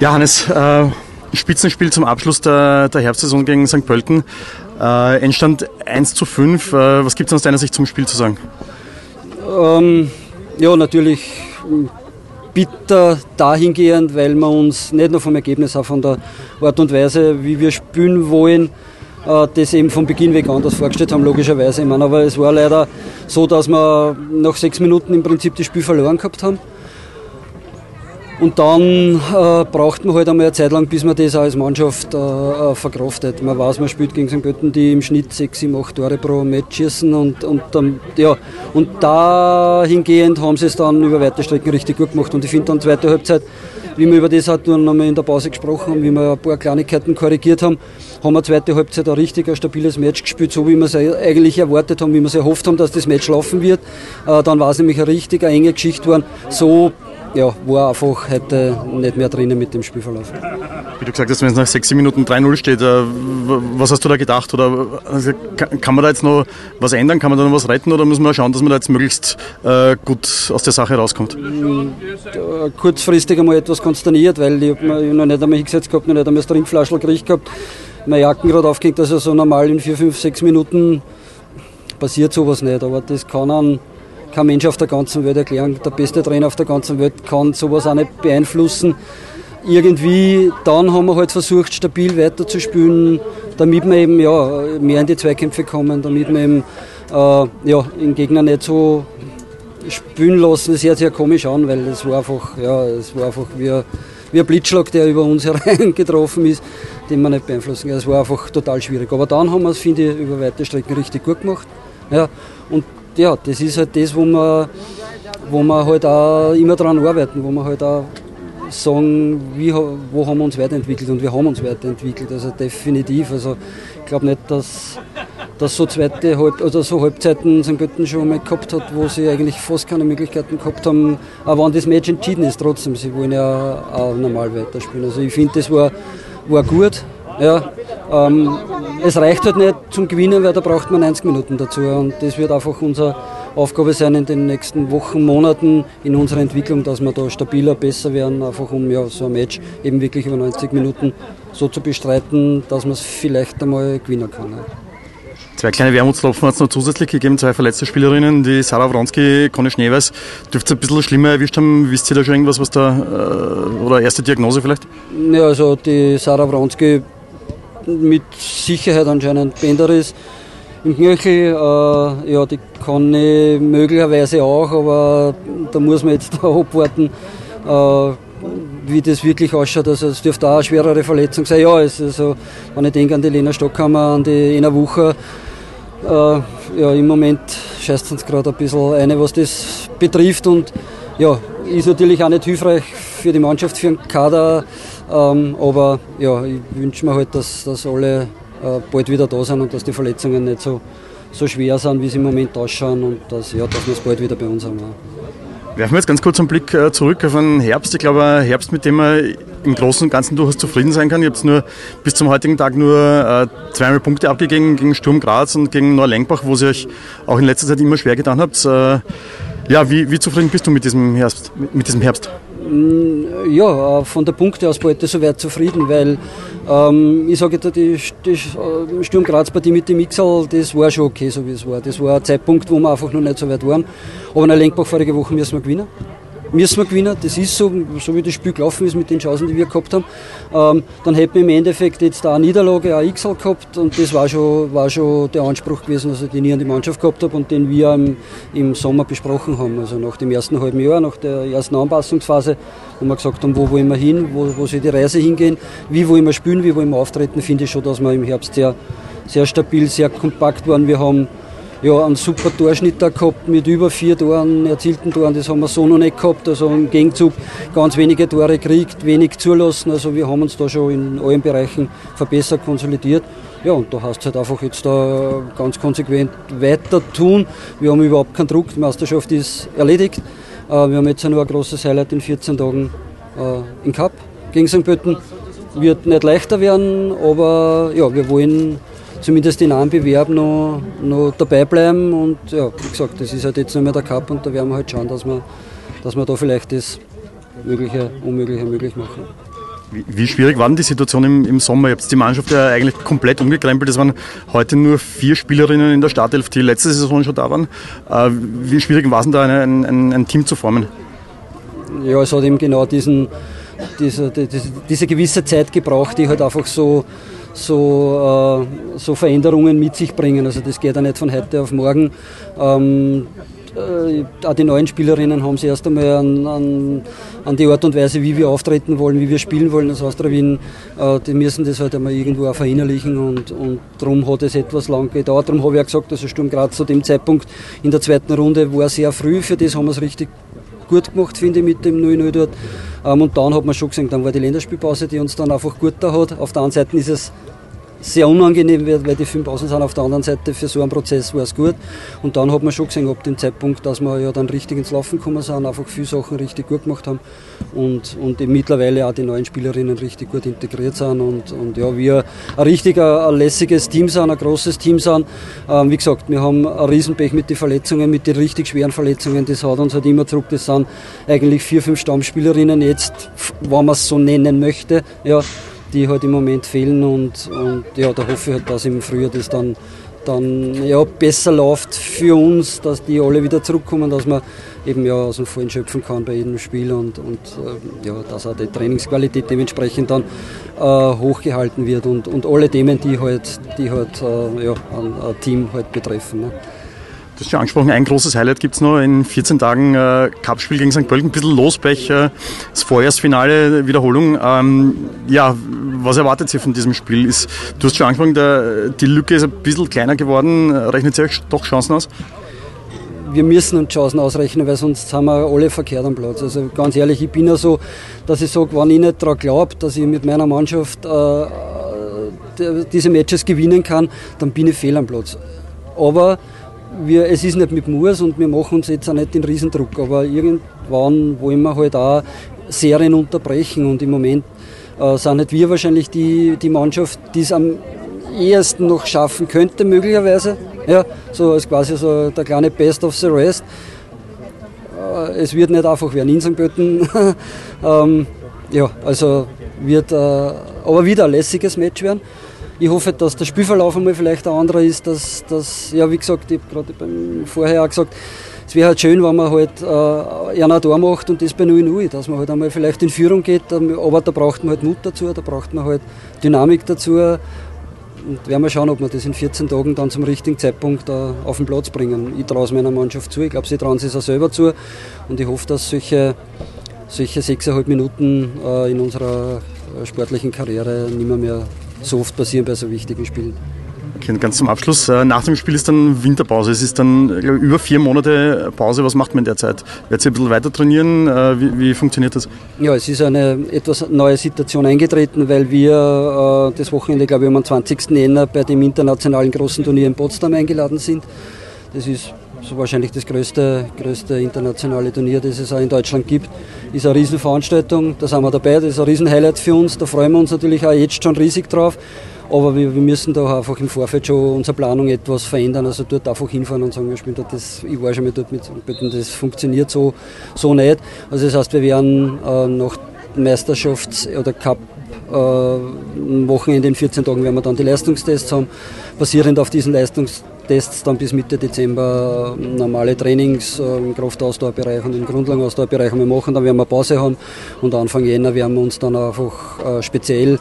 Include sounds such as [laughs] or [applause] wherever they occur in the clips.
Ja, Hannes, äh, Spitzenspiel zum Abschluss der, der Herbstsaison gegen St. Pölten. Äh, Endstand 1 zu 5. Äh, was gibt es aus deiner Sicht zum Spiel zu sagen? Ähm, ja, natürlich bitter dahingehend, weil wir uns nicht nur vom Ergebnis, auch von der Art und Weise, wie wir spielen wollen, äh, das eben von Beginn weg anders vorgestellt haben, logischerweise. Ich meine, aber es war leider so, dass wir nach sechs Minuten im Prinzip das Spiel verloren gehabt haben. Und dann äh, braucht man halt einmal eine Zeit lang, bis man das als Mannschaft äh, äh verkraftet. Man weiß, man spielt gegen St. Götten, die im Schnitt 6, 7, 8 Tore pro Match schießen. Und, und, ähm, ja. und dahingehend haben sie es dann über weite Strecken richtig gut gemacht. Und ich finde dann zweite Halbzeit, wie wir über das halt dann nochmal in der Pause gesprochen haben, wie wir ein paar Kleinigkeiten korrigiert haben, haben wir zweite Halbzeit ein richtig ein stabiles Match gespielt, so wie wir es eigentlich erwartet haben, wie wir es erhofft haben, dass das Match laufen wird. Äh, dann war es nämlich eine richtig eine enge Geschichte geworden. So ja, war einfach heute nicht mehr drinnen mit dem Spielverlauf. Wie du gesagt hast, wenn es nach 6 Minuten 3-0 steht, äh, was hast du da gedacht? Oder also, kann man da jetzt noch was ändern? Kann man da noch was retten? Oder muss man schauen, dass man da jetzt möglichst äh, gut aus der Sache rauskommt? Kurzfristig einmal etwas konsterniert, weil ich, hab noch nicht einmal hingesetzt gehabt, noch nicht einmal das Trinkflaschel gekriegt gehabt. Meine Jacken gerade aufgehängt, also so normal in 4, 5, 6 Minuten passiert sowas nicht. Aber das kann an kein Mensch auf der ganzen Welt erklären. Der beste Trainer auf der ganzen Welt kann sowas auch nicht beeinflussen. Irgendwie, dann haben wir halt versucht, stabil weiterzuspielen, damit wir eben ja, mehr in die Zweikämpfe kommen, damit wir eben äh, ja, den Gegner nicht so spielen lassen. Das hört sich ja komisch an, weil es war einfach, ja, es war einfach wie, wie ein Blitzschlag, der über uns [laughs] hereingetroffen ist, den wir nicht beeinflussen können. Es war einfach total schwierig. Aber dann haben wir es, finde ich, über weite Strecken richtig gut gemacht. Ja, und ja, das ist halt das, wo wir, wo wir halt auch immer daran arbeiten, wo wir halt auch sagen, wie, wo haben wir uns weiterentwickelt und wir haben uns weiterentwickelt. Also definitiv. Also ich glaube nicht, dass, dass so zweite Halb oder so Halbzeiten St. Götten schon mal gehabt hat, wo sie eigentlich fast keine Möglichkeiten gehabt haben, auch wenn das Match entschieden ist trotzdem. Sie wollen ja auch normal weiterspielen. Also ich finde, das war, war gut. Ja, ähm, es reicht halt nicht zum Gewinnen, weil da braucht man 90 Minuten dazu. Und das wird einfach unsere Aufgabe sein in den nächsten Wochen, Monaten in unserer Entwicklung, dass wir da stabiler, besser werden, einfach um ja, so ein Match eben wirklich über 90 Minuten so zu bestreiten, dass man es vielleicht einmal gewinnen kann. Ja. Zwei kleine Wermutstropfen hat es noch zusätzlich gegeben, zwei verletzte Spielerinnen, die Sarah Wronski, Conny Schneeweiß. Dürfte es ein bisschen schlimmer erwischt haben? Wisst ihr da schon irgendwas, was da, äh, oder erste Diagnose vielleicht? Ja, also die Sarah Wronski mit Sicherheit anscheinend Bänderriss im Knöchel. Äh, ja, die kann ich möglicherweise auch, aber da muss man jetzt [laughs] abwarten, äh, wie das wirklich ausschaut. Also es dürfte auch eine schwerere Verletzung sein. Ja, es also, wenn ich denke an die Lena Stockhammer, an die Ena Wucher, äh, ja, im Moment scheißt uns gerade ein bisschen eine, was das betrifft und ja, ist natürlich auch nicht hilfreich für die Mannschaft, für den Kader. Ähm, aber ja, ich wünsche mir halt, dass, dass alle äh, bald wieder da sind und dass die Verletzungen nicht so, so schwer sind, wie sie im Moment ausschauen und dass, ja, dass wir es bald wieder bei uns haben. Werfen wir jetzt ganz kurz einen Blick äh, zurück auf einen Herbst. Ich glaube, ein Herbst, mit dem man im Großen und Ganzen durchaus zufrieden sein kann. Ihr habt nur bis zum heutigen Tag nur äh, zweimal Punkte abgegeben gegen Sturm Graz und gegen Neulenkbach, wo ihr euch auch in letzter Zeit immer schwer getan habt. Äh, ja, wie, wie zufrieden bist du mit diesem Herbst? Mit diesem Herbst? Mm, ja, von der Punkteausbeute soweit zufrieden, weil ähm, ich sage, die, die äh, Sturm Graz-Partie mit dem Mixel, das war schon okay, so wie es war. Das war ein Zeitpunkt, wo wir einfach noch nicht so weit waren. Aber in Lenkbach vorige Woche müssen wir gewinnen müssen wir gewinnen. Das ist so, so wie das Spiel gelaufen ist mit den Chancen, die wir gehabt haben. Ähm, dann hätten wir im Endeffekt jetzt da eine Niederlage, ein XL gehabt und das war schon, war schon der Anspruch gewesen, also den ich an die Mannschaft gehabt habe und den wir im, im Sommer besprochen haben. Also nach dem ersten halben Jahr, nach der ersten Anpassungsphase, wo wir gesagt haben, wo wollen wir hin, wo, wo soll die Reise hingehen, wie wollen wir spielen, wie wollen wir auftreten, finde ich schon, dass wir im Herbst sehr, sehr stabil, sehr kompakt waren. Wir haben ja, einen super Torschnitt da gehabt mit über vier Toren, erzielten Toren. Das haben wir so noch nicht gehabt. Also im Gegenzug ganz wenige Tore gekriegt, wenig zulassen. Also wir haben uns da schon in allen Bereichen verbessert, konsolidiert. Ja, und da hast du halt einfach jetzt da ganz konsequent weiter tun. Wir haben überhaupt keinen Druck, die Meisterschaft ist erledigt. Äh, wir haben jetzt nur ein großes Highlight in 14 Tagen äh, im Cup gegen St. Pölten. Wird nicht leichter werden, aber ja, wir wollen zumindest in einem Bewerb noch, noch dabei bleiben. Und ja, wie gesagt, das ist halt jetzt nicht mehr der Cup und da werden wir halt schauen, dass wir, dass wir da vielleicht das Mögliche, Unmögliche möglich machen. Wie, wie, schwierig war denn die Situation im, im Sommer? Ihr habt die Mannschaft ja eigentlich komplett umgekrempelt. Es waren heute nur vier Spielerinnen in der Startelf, die letzte Saison schon da waren. Äh, wie schwierig war es denn da, ein, ein, ein, Team zu formen? Ja, es hat eben genau diesen, diese, diese, diese gewisse Zeit gebraucht, die halt einfach so, so, äh, so Veränderungen mit sich bringen. Also das geht ja nicht von heute auf morgen. Ähm, äh, auch die neuen Spielerinnen haben sich erst einmal an, an, an, die Art und Weise, wie wir auftreten wollen, wie wir spielen wollen als Austria Wien, äh, die müssen das halt einmal irgendwo auch verinnerlichen und, und darum hat es etwas lang gedauert. Darum habe ich auch gesagt, dass also Sturm Graz zu dem Zeitpunkt in der zweiten Runde war sehr früh, für das haben wir es richtig gut gemacht, finde ich, mit dem 0-0 dort. Ähm, und dann hat man schon gesehen, dann war die Länderspielpause, die uns dann einfach gut da hat. Auf der anderen Seite ist es sehr unangenehm wird, weil die fünf Pausen sind. Auf der anderen Seite für so einen Prozess war es gut. Und dann hat man schon gesehen, ab dem Zeitpunkt, dass wir ja dann richtig ins Laufen gekommen sind, einfach viele Sachen richtig gut gemacht haben und, und mittlerweile auch die neuen Spielerinnen richtig gut integriert sind und, und ja, wir ein richtig ein lässiges Team sind, ein großes Team sind. Ähm, wie gesagt, wir haben ein Riesenpech mit den Verletzungen, mit den richtig schweren Verletzungen. Das hat uns halt immer zurück. Das sind eigentlich vier, fünf Stammspielerinnen jetzt, wenn man es so nennen möchte. Ja, die halt im Moment fehlen und, und ja, da hoffe ich halt, dass im Frühjahr das dann, dann ja, besser läuft für uns, dass die alle wieder zurückkommen, dass man eben ja aus dem Vollen schöpfen kann bei jedem Spiel und, und äh, ja, dass auch die Trainingsqualität dementsprechend dann äh, hochgehalten wird und, und alle Themen, die halt, die halt äh, ja, ein, ein, Team halt betreffen. Ne. Du hast ja angesprochen, ein großes Highlight gibt es noch in 14 Tagen äh, Cupspiel gegen St. Pölten, ein bisschen Losbrech, äh, das Vorjahresfinale, Wiederholung. Ähm, ja, was erwartet ihr von diesem Spiel? Ist, du hast schon angesprochen, der, die Lücke ist ein bisschen kleiner geworden. Rechnet ihr euch doch Chancen aus? wir müssen uns Chancen ausrechnen, weil sonst haben wir alle verkehrt am Platz. Also ganz ehrlich, ich bin ja so, dass ich sage, wenn ich nicht daran glaube, dass ich mit meiner Mannschaft äh, diese Matches gewinnen kann, dann bin ich fehl am Platz. Aber wir, es ist nicht mit Murs und wir machen uns jetzt auch nicht den Riesendruck, aber irgendwann wollen wir halt auch Serien unterbrechen und im Moment äh, sind nicht wir wahrscheinlich die, die Mannschaft, die es am ehesten noch schaffen könnte, möglicherweise. Ja, so als quasi so der kleine Best of the Rest. Äh, es wird nicht einfach werden in St. Pölten. [laughs] ähm, ja, also wird äh, aber wieder ein lässiges Match werden. Ich hoffe, dass der Spielverlauf einmal vielleicht ein anderer ist, dass, dass ja, wie gesagt, ich habe gerade vorher auch gesagt, es wäre halt schön, wenn man halt äh, einer da macht und das bei 0-0, dass man halt einmal vielleicht in Führung geht, aber da braucht man halt Mut dazu, da braucht man halt Dynamik dazu und werden wir schauen, ob wir das in 14 Tagen dann zum richtigen Zeitpunkt äh, auf den Platz bringen. Ich traue es meiner Mannschaft zu, ich glaube, sie trauen es auch selber zu und ich hoffe, dass solche, solche 6,5 Minuten äh, in unserer äh, sportlichen Karriere nicht mehr, mehr so oft passieren bei so wichtigen Spielen. Okay, ganz zum Abschluss. Äh, nach dem Spiel ist dann Winterpause. Es ist dann ich, über vier Monate Pause. Was macht man in der Zeit? Werdet ihr ein bisschen weiter trainieren? Äh, wie, wie, funktioniert das? Ja, es ist eine etwas neue Situation eingetreten, weil wir äh, das Wochenende, glaube ich, am 20. Jänner bei dem internationalen großen Turnier in Potsdam eingeladen sind. Das ist so wahrscheinlich das größte, größte internationale Turnier, das es auch in Deutschland gibt. Ist eine Riesenveranstaltung, da sind wir dabei, das ist ein Riesenhighlight für uns, da freuen wir uns natürlich auch jetzt schon riesig drauf. Aber wir, wir, müssen da einfach im Vorfeld schon unsere Planung etwas verändern. Also dort einfach hinfahren und sagen, wir spielen dort das, ich war schon mal dort mit, das funktioniert so, so nicht. Also das heißt, wir werden äh, nach Meisterschafts- oder Cup äh, Wochenende in 14 Tagen werden wir dann die Leistungstests haben. Basierend auf diesen Leistungstests dann bis Mitte Dezember äh, normale Trainings äh, im Kraftausdauerbereich und im Grundlagenausdauerbereich wir machen. Dann werden wir Pause haben und Anfang Jänner werden wir uns dann einfach äh, speziell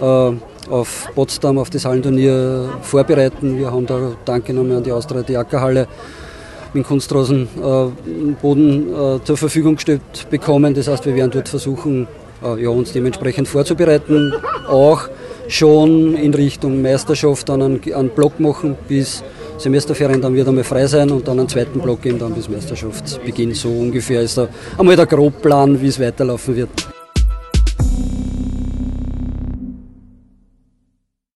äh, auf Potsdam, auf das Hallenturnier vorbereiten. Wir haben da Danke nochmal an die Austria die Ackerhalle mit Kunstrasen äh, Boden zur Verfügung gestellt bekommen. Das heißt, wir werden dort versuchen, ja, uns dementsprechend vorzubereiten. Auch schon in Richtung Meisterschaft dann einen, einen Block machen bis Semesterferien, dann wird einmal frei sein und dann einen zweiten Block geben, dann bis Meisterschaftsbeginn. So ungefähr ist da einmal der Grobplan, wie es weiterlaufen wird.